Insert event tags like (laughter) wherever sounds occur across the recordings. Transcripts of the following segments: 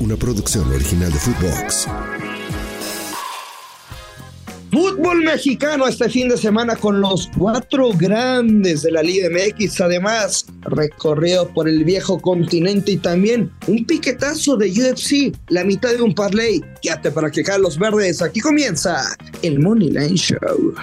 una producción original de Footbox. Fútbol mexicano este fin de semana con los cuatro grandes de la Liga MX. Además, recorrido por el viejo continente y también un piquetazo de UFC, la mitad de un parlay. Quédate para que los verdes. Aquí comienza el Money Line Show.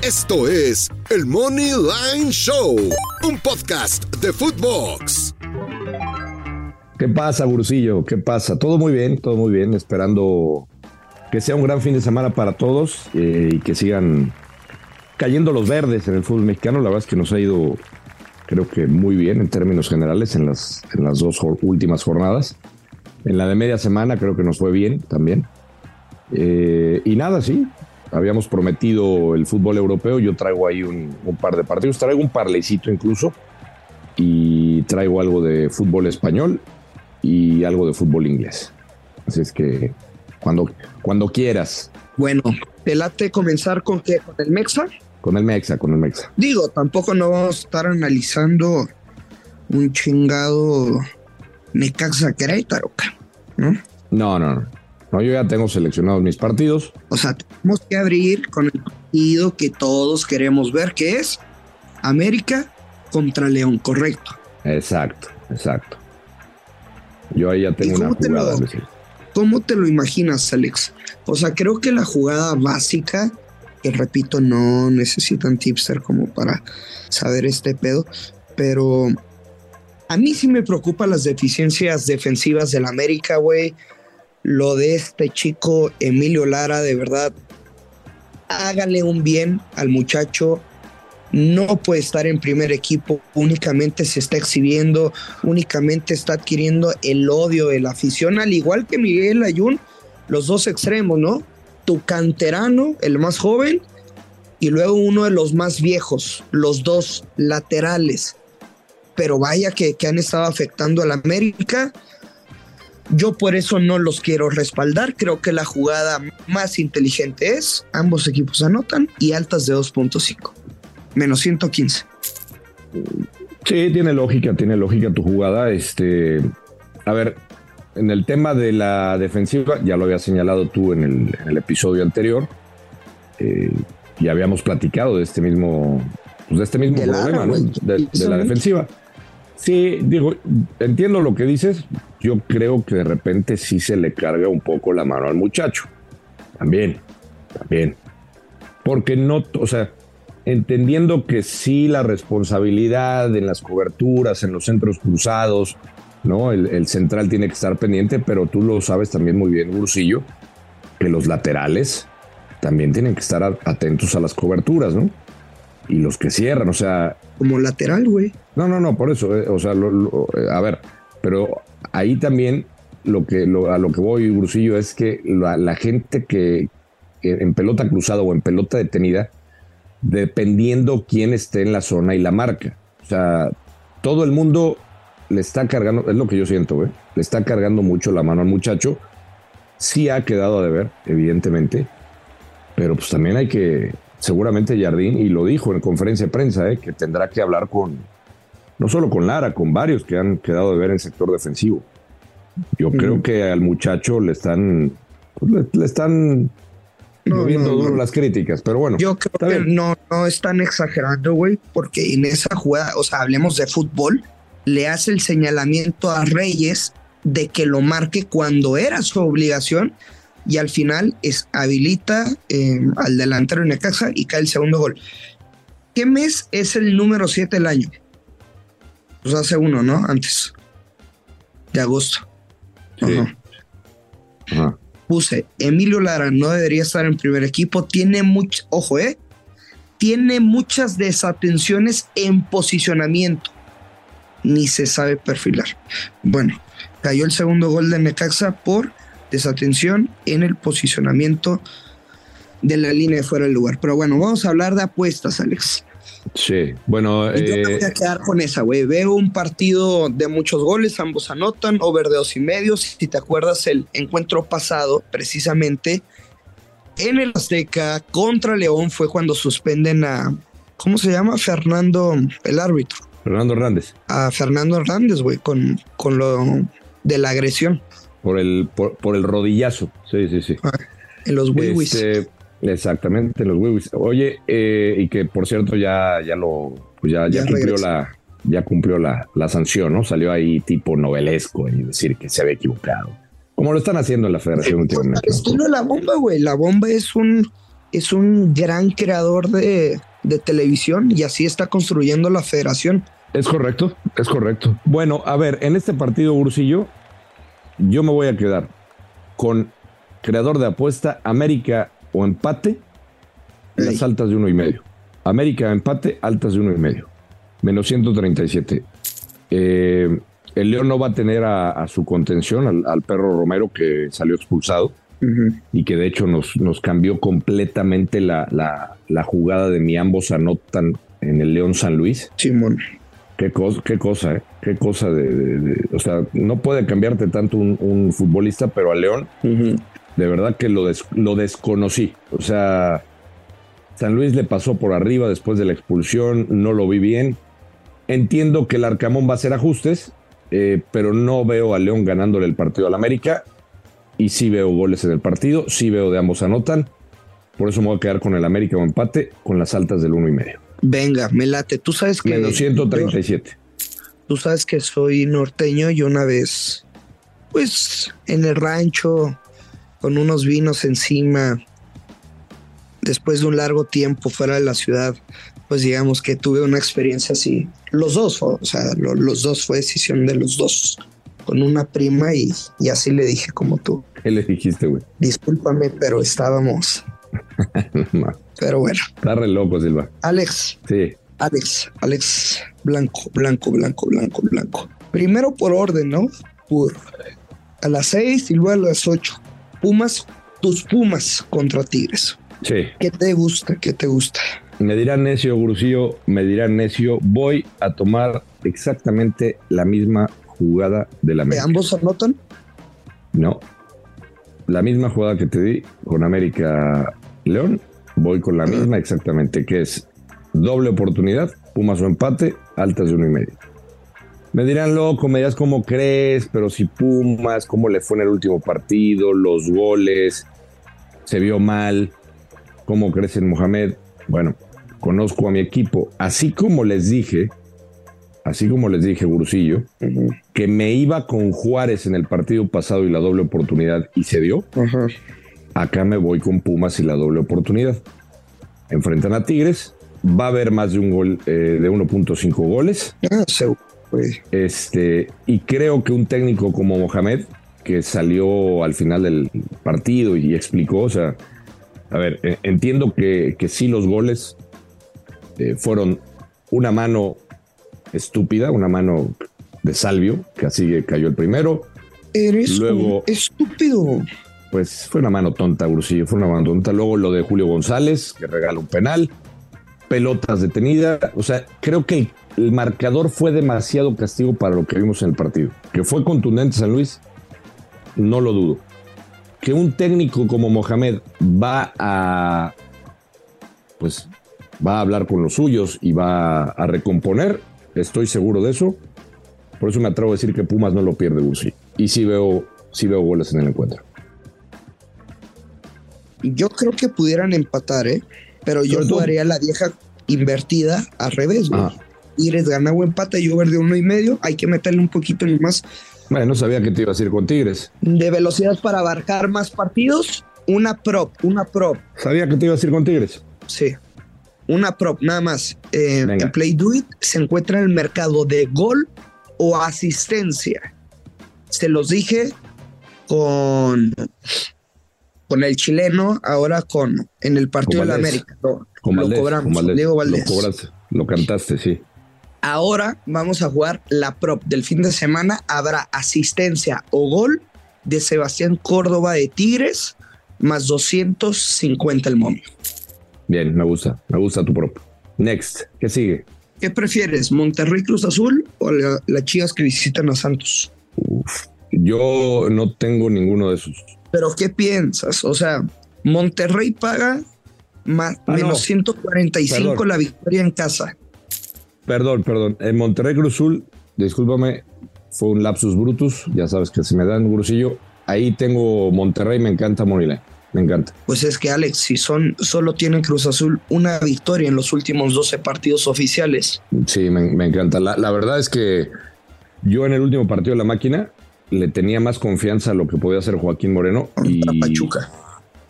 Esto es el Money Line Show, un podcast de Footbox. ¿Qué pasa, Burcillo? ¿Qué pasa? Todo muy bien, todo muy bien. Esperando que sea un gran fin de semana para todos eh, y que sigan cayendo los verdes en el fútbol mexicano. La verdad es que nos ha ido, creo que muy bien en términos generales en las, en las dos últimas jornadas. En la de media semana creo que nos fue bien también. Eh, y nada, sí, habíamos prometido el fútbol europeo. Yo traigo ahí un, par de partidos, traigo un parlecito incluso y traigo algo de fútbol español y algo de fútbol inglés. Así es que cuando, cuando quieras. Bueno, ¿te late comenzar con qué? ¿Con el Mexa? Con el Mexa, con el Mexa. Digo, tampoco no vamos a estar analizando un chingado Necaxa Querétaro, ¿no? No, no, no. No, yo ya tengo seleccionados mis partidos. O sea, tenemos que abrir con el partido que todos queremos ver, que es América contra León, correcto. Exacto, exacto. Yo ahí ya tengo una jugada. ¿Cómo te lo imaginas, Alex? O sea, creo que la jugada básica, que repito, no necesitan tipster como para saber este pedo, pero a mí sí me preocupan las deficiencias defensivas del América, güey. Lo de este chico Emilio Lara, de verdad, hágale un bien al muchacho no puede estar en primer equipo, únicamente se está exhibiendo, únicamente está adquiriendo el odio de la afición, al igual que Miguel Ayun, los dos extremos, ¿no? Tu canterano, el más joven, y luego uno de los más viejos, los dos laterales. Pero vaya que, que han estado afectando a la América. Yo por eso no los quiero respaldar. Creo que la jugada más inteligente es ambos equipos anotan y altas de 2.5 menos 115. Sí, tiene lógica, tiene lógica tu jugada. Este, a ver, en el tema de la defensiva, ya lo había señalado tú en el, episodio anterior, eh, y habíamos platicado de este mismo, pues de este mismo problema, ¿no? de, la defensiva. Sí, digo, entiendo lo que dices. Yo creo que de repente sí se le carga un poco la mano al muchacho. También, también. Porque no, o sea, entendiendo que sí la responsabilidad en las coberturas, en los centros cruzados, ¿no? El, central tiene que estar pendiente, pero tú lo sabes también muy bien, Ursillo, que los laterales también tienen que estar atentos a las coberturas, ¿no? Y los que cierran, o sea... Como lateral, güey. No, no, no, por eso, eh, o sea, a ver, pero ahí también lo que, a lo que voy, Ursillo, es que la gente que en pelota cruzada o en pelota detenida, dependiendo quién esté en la zona y la marca. O sea, todo el mundo le está cargando, es lo que yo siento, ¿eh? le está cargando mucho la mano al muchacho. Sí ha quedado a deber, evidentemente, pero pues también hay que, seguramente Jardín, y lo dijo en conferencia de prensa, ¿eh? que tendrá que hablar con, no solo con Lara, con varios que han quedado de ver en el sector defensivo. Yo creo que al muchacho le están, pues, le están no, viendo duro las críticas, pero bueno. Yo creo que no, no están exagerando, güey, porque en esa jugada, o sea, hablemos de fútbol, le hace el señalamiento a Reyes de que lo marque cuando era su obligación y al final es, habilita eh, al delantero en casa y cae el segundo gol. ¿Qué mes es el número 7 del año? Pues hace uno, ¿no? Antes de agosto. Ajá puse, Emilio Lara no debería estar en primer equipo, tiene mucho, ojo, eh, tiene muchas desatenciones en posicionamiento, ni se sabe perfilar. Bueno, cayó el segundo gol de Necaxa por desatención en el posicionamiento de la línea de fuera del lugar. Pero bueno, vamos a hablar de apuestas, Alex. Sí, bueno. yo me voy a eh, quedar con esa, güey. Veo un partido de muchos goles, ambos anotan, over de dos y medio. Si te acuerdas, el encuentro pasado, precisamente en el Azteca contra León, fue cuando suspenden a. ¿Cómo se llama? Fernando, el árbitro. Fernando Hernández. A Fernando Hernández, güey, con, con lo de la agresión. Por el, por, el rodillazo. Sí, sí, sí. Ah, en los wiwis. Este, exactamente, en los wiwis. Oye, eh, y que por cierto ya, ya lo, pues ya, ya, cumplió la, ya cumplió la, la, sanción, ¿no? Salió ahí tipo novelesco y decir que se había equivocado. Como lo están haciendo en la federación últimamente. La bomba, güey. La bomba es un, es un gran creador de, de televisión y así está construyendo la federación. Es correcto, es correcto. Bueno, a ver, en este partido, Ursillo, yo me voy a quedar con creador de apuesta América o empate, las altas de uno y medio. América empate, altas de uno y medio. Menos 137. Eh, el León no va a tener a, su contención al, perro Romero que salió expulsado y que de hecho nos, nos cambió completamente la, la, jugada de mi ambos anotan en el León San Luis. Simón. Qué cosa, qué cosa, ¿eh? Qué cosa de, O sea, no puede cambiarte tanto un, futbolista, pero a León, de verdad que lo, lo desconocí. O sea, San Luis le pasó por arriba después de la expulsión, no lo vi bien. Entiendo que el Arcamón va a hacer ajustes, eh, pero no veo a León ganándole el partido al América. Y sí veo goles en el partido, sí veo de ambos anotan. Por eso me voy a quedar con el América o empate con las altas del uno y medio. Venga, me late. Tú sabes que. Menos 137. tú sabes que soy norteño y una vez, pues, en el rancho, con unos vinos encima, después de un largo tiempo fuera de la ciudad, pues digamos que tuve una experiencia así. Los dos, o sea, los dos fue decisión de los dos. Con una prima y, y así le dije como tú. ¿Qué le dijiste, güey? Discúlpame, pero estábamos (laughs) Pero bueno. Está re loco, Silva. Alex. Sí. Alex, Alex, blanco, blanco, blanco, blanco, blanco. Primero por orden, ¿no? Por a las seis y luego a las ocho. Pumas, tus Pumas contra Tigres. Sí. ¿Qué te gusta? ¿Qué te gusta? Me dirán necio, Gurusillo, me dirán necio. Voy a tomar exactamente la misma jugada de la América. ¿Ambos anotan? No. La misma jugada que te di con América León, voy con la misma exactamente, que es doble oportunidad, Pumas o empate, altas de uno y medio. Me dirán, loco, me dirás cómo crees, pero si Pumas, cómo le fue en el último partido, los goles, se vio mal, cómo crees en Mohamed. Bueno, conozco a mi equipo, así como les dije, así como les dije, Gurusillo, que me iba con Juárez en el partido pasado y la doble oportunidad y se dio. Acá me voy con Pumas y la doble oportunidad. Enfrentan a Tigres. Va a haber más de un gol eh, de 1.5 goles. Ah, este, y creo que un técnico como Mohamed, que salió al final del partido y explicó, o sea, a ver, eh, entiendo que, que, sí los goles eh, fueron una mano estúpida, una mano de Salvio, que así cayó el primero. Eres Luego, estúpido pues fue una mano tonta, Ursillo, fue una mano tonta. Luego lo de Julio González, que regala un penal, pelotas detenidas. O sea, creo que el, marcador fue demasiado castigo para lo que vimos en el partido. Que fue contundente San Luis, no lo dudo. Que un técnico como Mohamed va a, pues, va a hablar con los suyos y va a recomponer, estoy seguro de eso. Por eso me atrevo a decir que Pumas no lo pierde, Ursillo. Y sí veo, sí veo goles en el encuentro. Yo creo que pudieran empatar, ¿eh? Pero yo jugaría la vieja invertida al revés, güey. Ah. Tigres gana o empata, yo de uno y medio. Hay que meterle un poquito más. Bueno, no sabía que te ibas a ir con Tigres. De velocidad para abarcar más partidos, una prop, una prop. Sabía que te ibas a ir con Tigres. Sí. Una prop, nada más. Eh, en Play Do It se encuentra en el mercado de gol o asistencia. Se los dije con con el chileno, ahora con en el partido de la América. Lo, cobramos, Diego Valdés. Lo, lo cantaste, sí. Ahora vamos a jugar la prop del fin de semana. Habrá asistencia o gol de Sebastián Córdoba de Tigres, más 250 el momio. Bien, me gusta, me gusta tu prop. Next, ¿qué sigue? ¿Qué prefieres, Monterrey Cruz Azul o las chivas que visitan a Santos? yo no tengo ninguno de esos. Pero ¿qué piensas? O sea, Monterrey paga más, ah, menos 145 la victoria en casa. Perdón, perdón. En Monterrey Cruzul, discúlpame, fue un lapsus brutus. Ya sabes que se me da un grusillo. ahí tengo Monterrey, me encanta Moneyline. Me encanta. Pues es que Alex, si son, solo tienen Cruz Azul una victoria en los últimos 12 partidos oficiales. Sí, me, encanta. La, la, verdad es que yo en el último partido de la máquina le tenía más confianza a lo que podía hacer Joaquín Moreno. Contra Pachuca.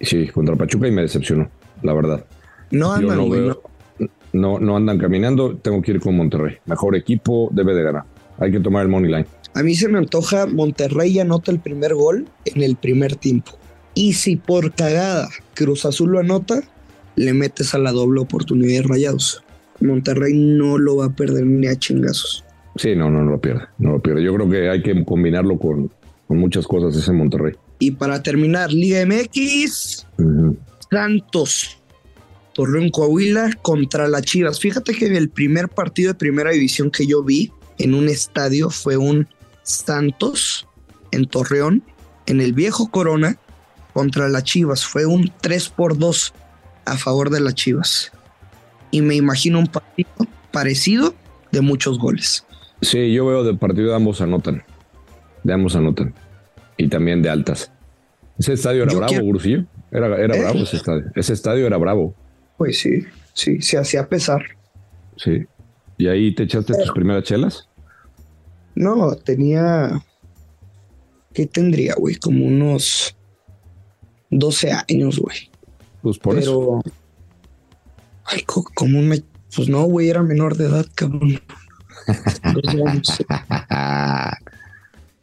Sí, contra Pachuca y me decepcionó, la verdad. No andan, no, no, no andan caminando, tengo que ir con Monterrey. Mejor equipo, debe de ganar. Hay que tomar el money line. A mí se me antoja Monterrey anota el primer gol en el primer tiempo. Y si por cagada Cruz Azul lo anota, le metes a la doble oportunidad de rayados. Monterrey no lo va a perder ni a chingazos. Sí, no, no, no lo pierde. No lo pierde. Yo creo que hay que combinarlo con, muchas cosas ese Monterrey. Y para terminar, Liga MX, Santos, Torreón Coahuila contra las Chivas. Fíjate que el primer partido de primera división que yo vi en un estadio fue un Santos en Torreón, en el viejo Corona, contra las Chivas. Fue un 3 por 2 a favor de las Chivas. Y me imagino un partido parecido de muchos goles. Sí, yo veo de partido de ambos anotan. De ambos anotan. Y también de altas. Ese estadio era bravo, quiero... Era, era ¿Eh? bravo ese estadio. Ese estadio era bravo. Pues sí, sí, se hacía pesar. Sí. ¿Y ahí te echaste tus primeras chelas? No, tenía. ¿Qué tendría, güey? Como unos 12 años, güey. Pues por Pero, eso. Ay, como me. Pues no, güey, era menor de edad, cabrón. (laughs)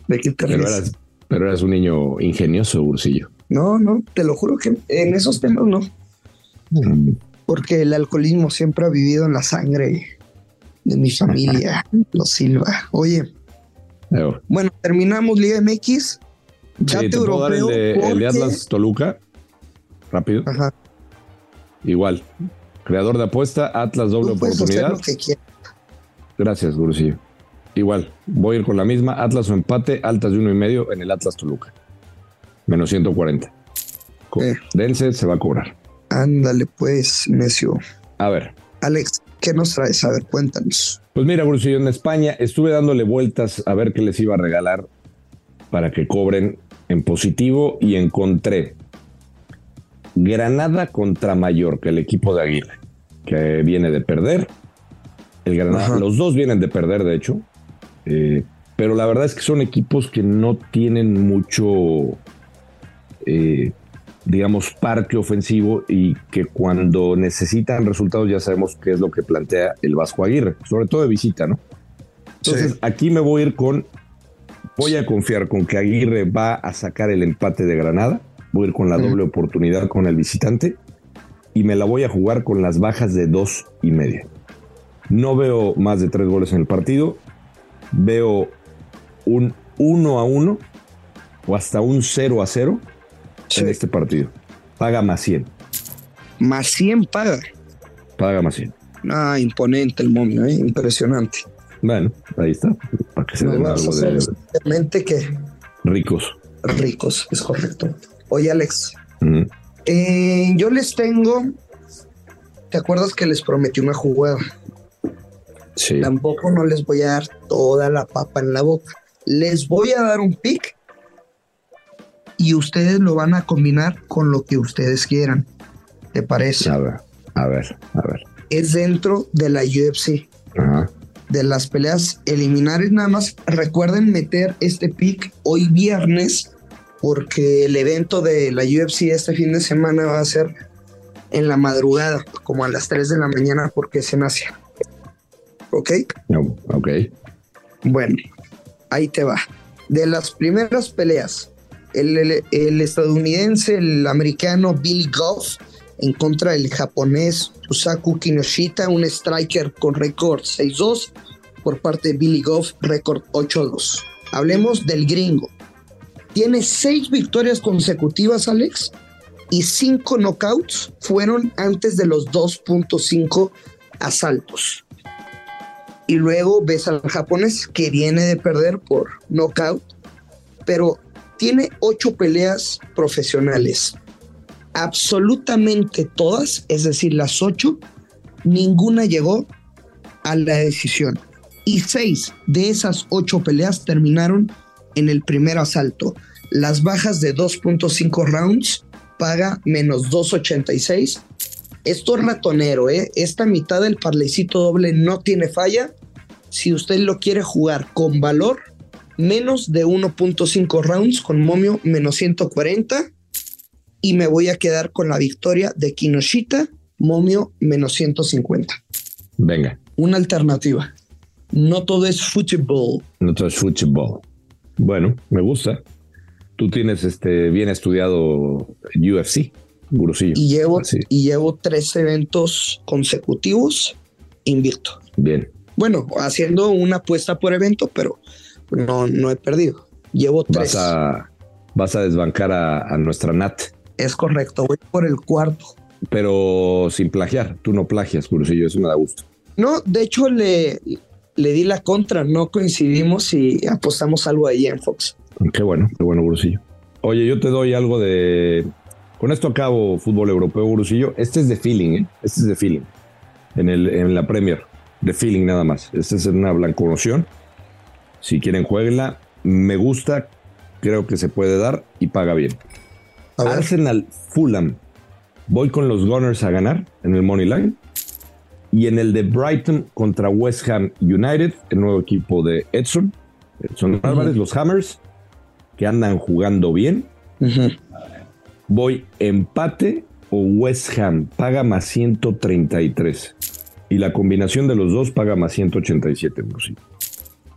¿De qué te pero eras, pero eras un niño ingenioso, Ursillo. No, no, te lo juro que en esos temas no. Porque el alcoholismo siempre ha vivido en la sangre de mi familia, los Silva. Oye, bueno, terminamos Liga MX ya te, el, de, Atlas Toluca. Rápido. Ajá. Igual. Creador de apuesta, Atlas doble oportunidad. Gracias, Gurusillo. Igual, voy a ir con la misma. Atlas o empate, altas de uno y medio en el Atlas Toluca. Menos 140. Eh. Dense, se va a cobrar. Ándale, pues, necio. A ver. Alex, ¿qué nos traes? A ver, cuéntanos. Pues mira, Gurusillo, en España estuve dándole vueltas a ver qué les iba a regalar para que cobren en positivo y encontré Granada contra Mallorca, el equipo de Aguirre, que viene de perder. El Granada, los dos vienen de perder, de hecho. Eh, pero la verdad es que son equipos que no tienen mucho, eh, digamos, parque ofensivo y que cuando necesitan resultados ya sabemos qué es lo que plantea el Vasco Aguirre, sobre todo de visita, ¿no? Entonces, aquí me voy a ir con Voy a confiar con que Aguirre va a sacar el empate de Granada. Voy a ir con la doble oportunidad con el visitante y me la voy a jugar con las bajas de dos y media. No veo más de tres goles en el partido. Veo un 1 a 1 o hasta un 0 a 0 en este partido. Paga más 100. Más 100 paga. Paga más 100. Ah, imponente el momio, ¿eh? impresionante. Bueno, ahí está. Para que se den algo de. que. Ricos. Ricos, es correcto. Oye, Alex. Eh, yo les tengo. ¿Te acuerdas que les prometí una jugada? Sí. Tampoco no les voy a dar toda la papa en la boca. Les voy a dar un pick y ustedes lo van a combinar con lo que ustedes quieran. ¿Te parece? A ver, a ver, a ver. Es dentro de la UFC. Ajá de las peleas eliminares. Nada más recuerden meter este pick hoy viernes porque el evento de la UFC este fin de semana va a ser en la madrugada, como a las 3 de la mañana porque es en Asia. ¿Ok? No, ok. Bueno, ahí te va. De las primeras peleas, el, estadounidense, el americano Billy Goff en contra del japonés Usaku Kinoshita, un striker con récord 6-2 por parte de Billy Goff, récord 8-2. Hablemos del gringo. Tiene seis victorias consecutivas, Alex, y cinco knockouts fueron antes de los 2.5 asaltos. Y luego ves al japonés que viene de perder por knockout, pero tiene ocho peleas profesionales absolutamente todas, es decir, las ocho, ninguna llegó a la decisión. Y seis de esas ocho peleas terminaron en el primer asalto. Las bajas de 2.5 rounds paga menos 2.86. Esto es ratonero, ¿eh? Esta mitad del parlecito doble no tiene falla. Si usted lo quiere jugar con valor, menos de 1.5 rounds con momio menos 140. Y me voy a quedar con la victoria de Kinoshita, momio menos 150. Venga. Una alternativa. No todo es fútbol. No todo es fútbol. Bueno, me gusta. Tú tienes este bien estudiado UFC, Gurusillo. Y llevo, y llevo tres eventos consecutivos invicto. Bien. Bueno, haciendo una apuesta por evento, pero no, no he perdido. Llevo tres. Vas a, vas a desbancar a, nuestra Nat. Es correcto, voy por el cuarto. Pero sin plagiar, tú no plagias, Gurusillo, eso me da gusto. No, de hecho le, le di la contra, no coincidimos y apostamos algo ahí en Fox. Qué bueno, qué bueno, Brusillo. Oye, yo te doy algo de. Con esto acabo fútbol europeo, Brusillo. Este es de feeling, ¿eh? Este es de feeling. En, el, en la Premier. De feeling nada más. Este es una blanconoción. Si quieren, jueguenla. Me gusta, creo que se puede dar y paga bien. Arsenal Fulham. Voy con los Gunners a ganar en el Money Line. Y en el de Brighton contra West Ham United, el nuevo equipo de Edson. Son Álvarez, los Hammers, que andan jugando bien. Voy empate o West Ham paga más 133. Y la combinación de los dos paga más 187.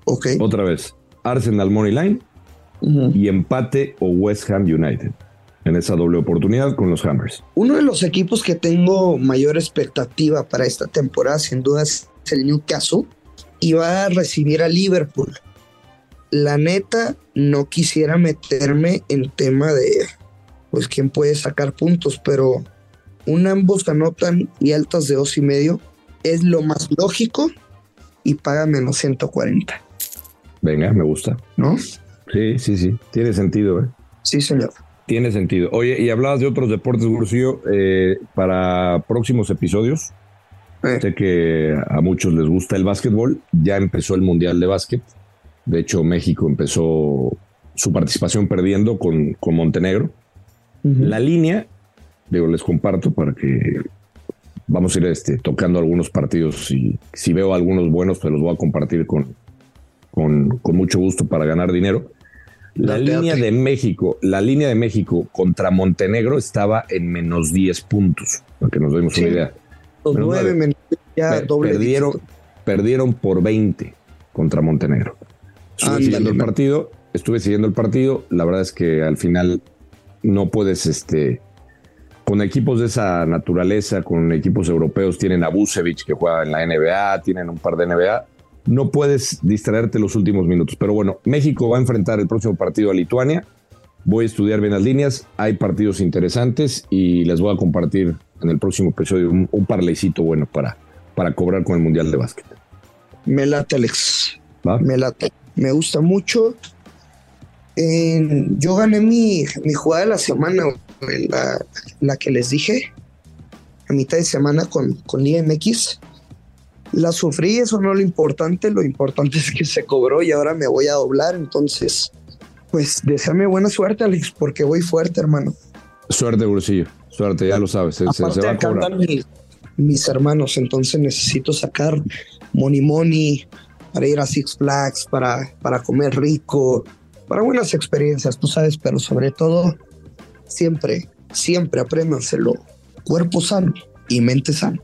Ok. Otra vez, Arsenal Money Line y empate o West Ham United en esa doble oportunidad con los Hammers. Uno de los equipos que tengo mayor expectativa para esta temporada, sin duda, es el Newcastle y va a recibir a Liverpool. La neta, no quisiera meterme en tema de, pues, quién puede sacar puntos, pero un ambos anotan y altas de dos y medio es lo más lógico y paga menos 140. Venga, me gusta. ¿No? Sí, sí, sí. Tiene sentido, ¿eh? Sí, señor. Tiene sentido. Oye, y hablabas de otros deportes, Gurcillo, eh, para próximos episodios. Eh. Sé que a muchos les gusta el básquetbol. Ya empezó el Mundial de Básquet. De hecho, México empezó su participación perdiendo con, con Montenegro. La línea, digo, les comparto para que vamos a ir este, tocando algunos partidos. Y si veo algunos buenos, pues los voy a compartir con, con, con mucho gusto para ganar dinero. La línea de México, la línea de México contra Montenegro estaba en menos 10 puntos, para que nos demos una idea. Los nueve, ya doble perdieron, perdieron por 20 contra Montenegro. Estuve siguiendo el partido, estuve siguiendo el partido. La verdad es que al final no puedes, este, con equipos de esa naturaleza, con equipos europeos, tienen a Busevich que juega en la NBA, tienen un par de NBA no puedes distraerte los últimos minutos. Pero bueno, México va a enfrentar el próximo partido a Lituania. Voy a estudiar bien las líneas. Hay partidos interesantes y les voy a compartir en el próximo episodio un, un parlecito bueno para, para cobrar con el Mundial de Básquet. Me late, Alex. Me late. Me gusta mucho. yo gané mi, jugada de la semana, la, la, que les dije, a mitad de semana con, con IMX la sufrí, eso no es lo importante, lo importante es que se cobró y ahora me voy a doblar, entonces, pues deseame buena suerte, Alex, porque voy fuerte, hermano. Suerte, Brusillo, suerte, ya lo sabes, se, va a cobrar. mis hermanos, entonces necesito sacar money money para ir a Six Flags, para, para comer rico, para buenas experiencias, tú sabes, pero sobre todo, siempre, siempre apréndanselo, cuerpo sano y mente sana.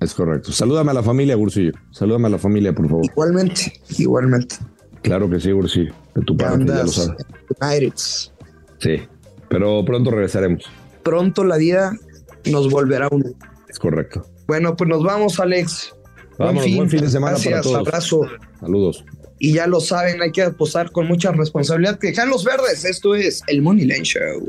Es correcto. Salúdame a la familia, Gursillo. Salúdame a la familia, por favor. Igualmente, igualmente. Claro que sí, Gursillo. De tu parte, ya lo sabes. Sí, pero pronto regresaremos. Pronto la vida nos volverá a unir. Es correcto. Bueno, pues nos vamos, Alex. Vamos, buen fin, de semana para todos. abrazo. Saludos. Y ya lo saben, hay que apostar con mucha responsabilidad. Que los verdes, esto es el Money Line Show.